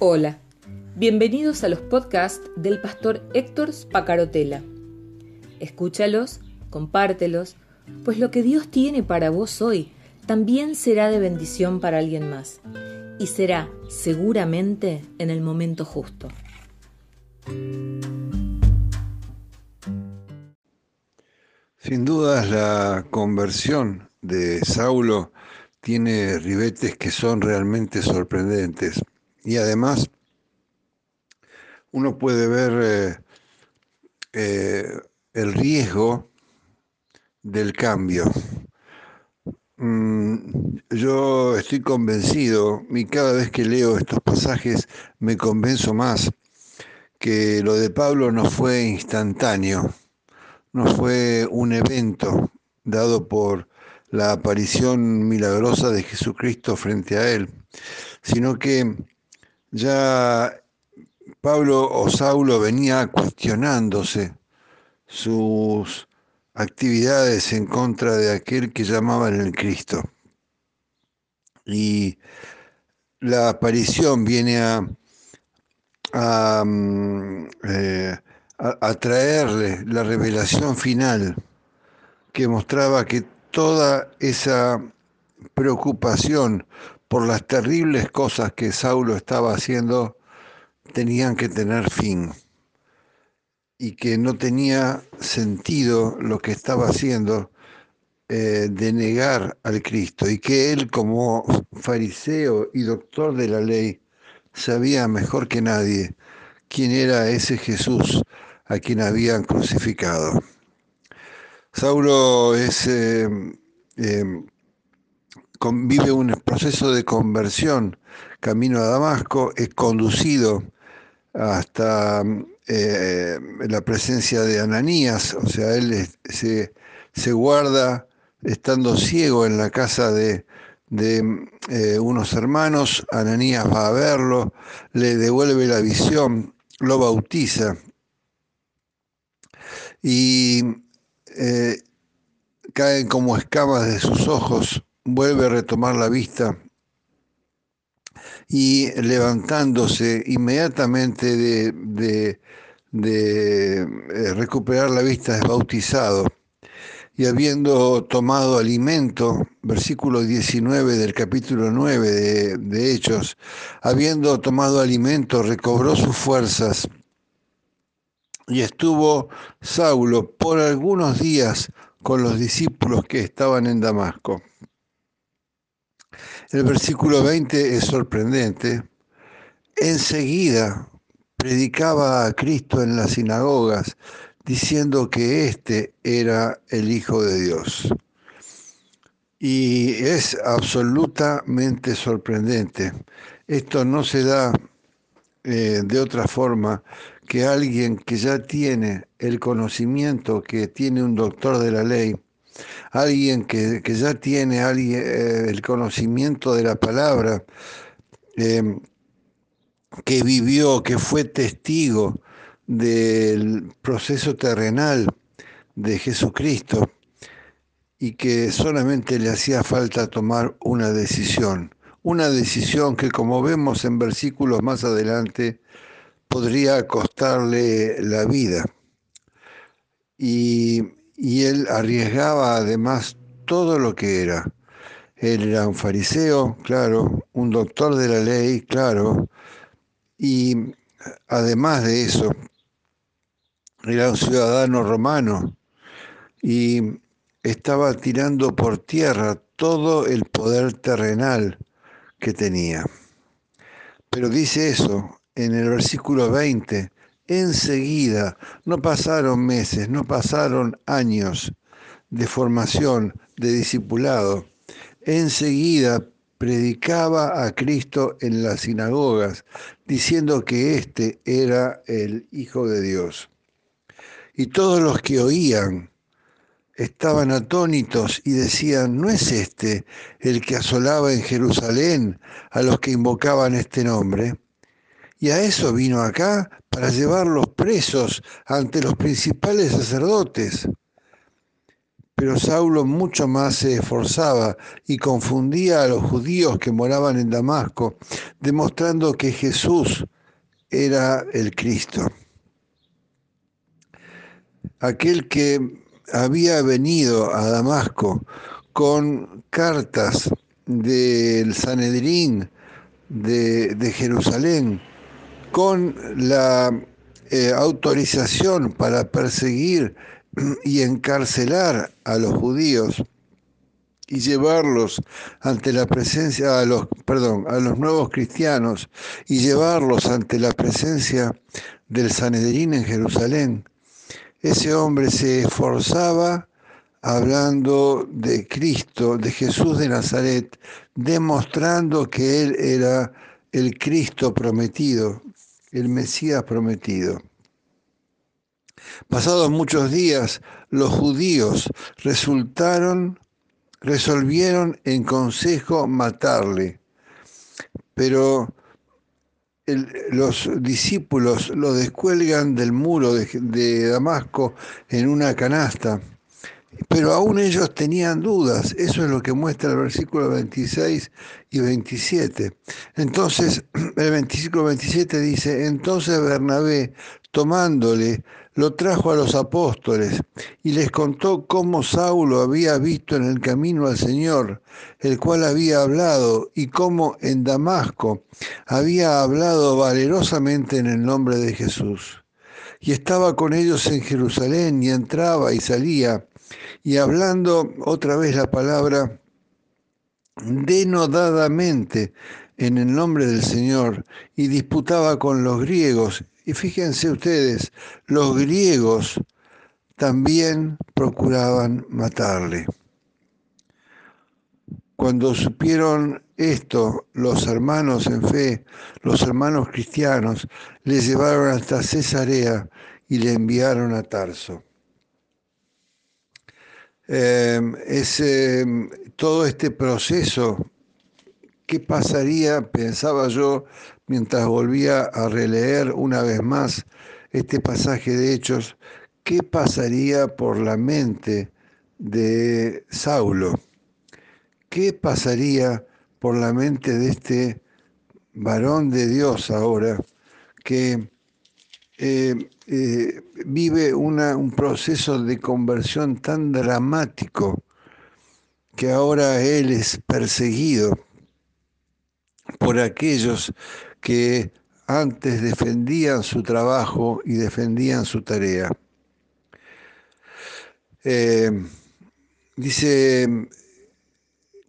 Hola, bienvenidos a los podcasts del pastor Héctor Spacarotela. Escúchalos, compártelos, pues lo que Dios tiene para vos hoy también será de bendición para alguien más y será seguramente en el momento justo. Sin dudas la conversión de Saulo tiene ribetes que son realmente sorprendentes y además uno puede ver eh, eh, el riesgo del cambio. Mm, yo estoy convencido y cada vez que leo estos pasajes me convenzo más que lo de Pablo no fue instantáneo, no fue un evento dado por la aparición milagrosa de Jesucristo frente a él, sino que ya Pablo o Saulo venía cuestionándose sus actividades en contra de aquel que llamaban el Cristo. Y la aparición viene a, a, mm, eh, traerle la revelación final que mostraba que toda esa preocupación por las terribles cosas que Saulo estaba haciendo tenían que tener fin y que no tenía sentido lo que estaba haciendo eh, de negar al Cristo y que él como fariseo y doctor de la ley sabía mejor que nadie quién era ese Jesús a quien habían crucificado. Saulo es, eh, eh, vive un proceso de conversión. Camino a Damasco, es conducido hasta eh, la presencia de Ananías, o sea, él se, se, guarda estando ciego en la casa de, de eh, unos hermanos, Ananías va a verlo, le devuelve la visión, lo bautiza. Y eh, caen como escamas de sus ojos, vuelve a retomar la vista y levantándose inmediatamente de, eh, recuperar la vista es bautizado y habiendo tomado alimento, versículo 19 del capítulo 9 de, de, Hechos, habiendo tomado alimento, recobró sus fuerzas y estuvo Saulo por algunos días con los discípulos que estaban en Damasco. El versículo 20 es sorprendente. Enseguida predicaba a Cristo en las sinagogas, diciendo que éste era el Hijo de Dios. Y es absolutamente sorprendente. Esto no se da eh, de otra forma que alguien que ya tiene el conocimiento que tiene un doctor de la ley, alguien que, ya tiene eh, el conocimiento de la palabra, eh, que vivió, que fue testigo del proceso terrenal de Jesucristo y que solamente le hacía falta tomar una decisión, una decisión que como vemos en versículos más adelante podría costarle la vida. Y y él arriesgaba además todo lo que era. Él era un fariseo, claro, un doctor de la ley, claro, y además de eso, era un ciudadano romano y estaba tirando por tierra todo el poder terrenal que tenía. Pero dice eso en el versículo 20, enseguida, no pasaron meses, no pasaron años de formación, de discipulado, enseguida predicaba a Cristo en las sinagogas, diciendo que éste era el Hijo de Dios. Y todos los que oían estaban atónitos y decían, ¿no es este el que asolaba en Jerusalén a los que invocaban este nombre? Y a eso vino acá para llevarlos presos ante los principales sacerdotes. pero Saulo mucho más se esforzaba y confundía a los judíos que moraban en Damasco, demostrando que Jesús era el Cristo. Aquel que había venido a Damasco con cartas del Sanedrín de, Jerusalén, con la eh, autorización para perseguir y encarcelar a los judíos y llevarlos ante la presencia a los perdón a los nuevos cristianos y llevarlos ante la presencia del Sanedrín en Jerusalén ese hombre se esforzaba hablando de Cristo, de Jesús de Nazaret, demostrando que Él era el Cristo prometido, el Mesías prometido. Pasados muchos días, los judíos resultaron, resolvieron en consejo matarle, pero los discípulos lo descuelgan del muro de, Damasco en una canasta. Pero aún ellos tenían dudas, eso es lo que muestra el versículo 26 y 27. Entonces, el versículo 27 dice, entonces Bernabé, tomándole, lo trajo a los apóstoles y les contó cómo Saulo había visto en el camino al Señor, el cual había hablado, y cómo en Damasco había hablado valerosamente en el nombre de Jesús. Y estaba con ellos en Jerusalén y entraba y salía, y hablando otra vez la palabra denodadamente en el nombre del Señor, y disputaba con los griegos y fíjense ustedes, los griegos también procuraban matarle. Cuando supieron esto, los hermanos en fe, los hermanos cristianos, le llevaron hasta Cesarea y le enviaron a Tarso. Em, em, todo este proceso, ¿qué pasaría, pensaba yo, mientras volvía a releer una vez más este pasaje de Hechos, ¿qué pasaría por la mente de Saulo? ¿Qué pasaría por la mente de este varón de Dios ahora que eh, eh, vive un proceso de conversión tan dramático que ahora él es perseguido por aquellos que antes defendían su trabajo y defendían su tarea. Eh, dice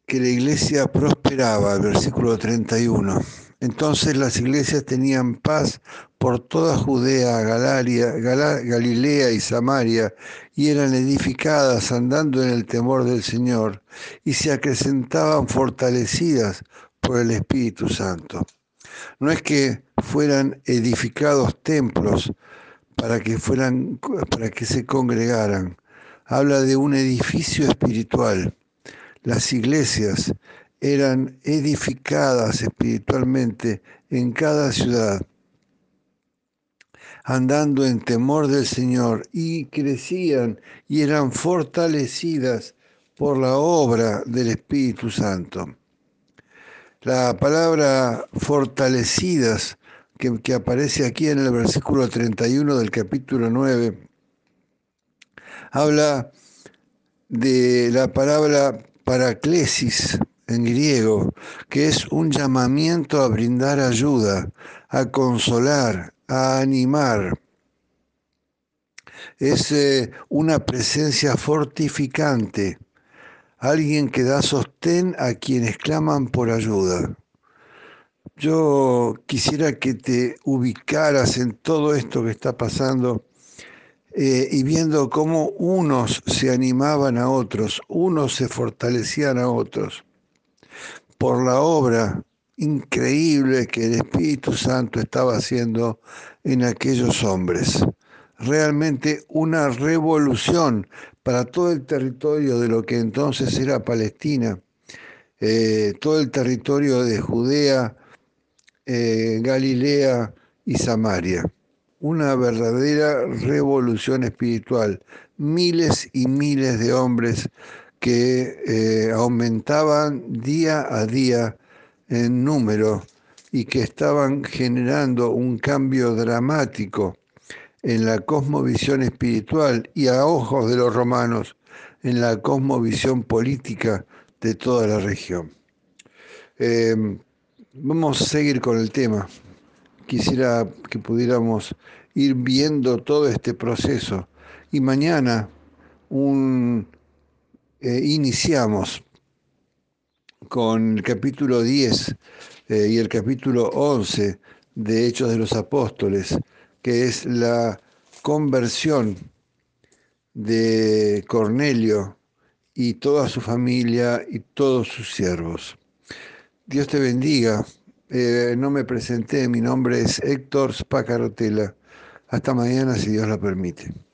que la iglesia prosperaba, versículo 31. Entonces las iglesias tenían paz por toda Judea, Galaria, Galilea y Samaria, y eran edificadas andando en el temor del Señor, y se acrecentaban fortalecidas por el Espíritu Santo. No es que fueran edificados templos para que fueran para que se congregaran. Habla de un edificio espiritual. Las iglesias eran edificadas espiritualmente en cada ciudad, andando en temor del Señor y crecían y eran fortalecidas por la obra del Espíritu Santo. La palabra fortalecidas que, aparece aquí en el versículo 31 del capítulo 9 habla de la palabra paraclesis en griego, que es un llamamiento a brindar ayuda, a consolar, a animar. Es eh, una presencia fortificante alguien que da sostén a quienes claman por ayuda. Yo quisiera que te ubicaras en todo esto que está pasando eh, y viendo cómo unos se animaban a otros, unos se fortalecían a otros por la obra increíble que el Espíritu Santo estaba haciendo en aquellos hombres. Realmente una revolución para todo el territorio de lo que entonces era Palestina, eh, todo el territorio de Judea, eh, Galilea y Samaria. una verdadera revolución espiritual. Miles y miles de hombres que eh, aumentaban día a día en número y que estaban generando un cambio dramático en la cosmovisión espiritual y a ojos de los romanos en la cosmovisión política de toda la región. Em, vamos a seguir con el tema. Quisiera que pudiéramos ir viendo todo este proceso y mañana un, eh, iniciamos con el capítulo 10 eh, y el capítulo 11 de Hechos de los Apóstoles, que es la conversión de Cornelio y toda su familia y todos sus siervos. Dios te bendiga. Eh, no me presenté, mi nombre es Héctor Spacarotela. Hasta mañana si Dios lo permite.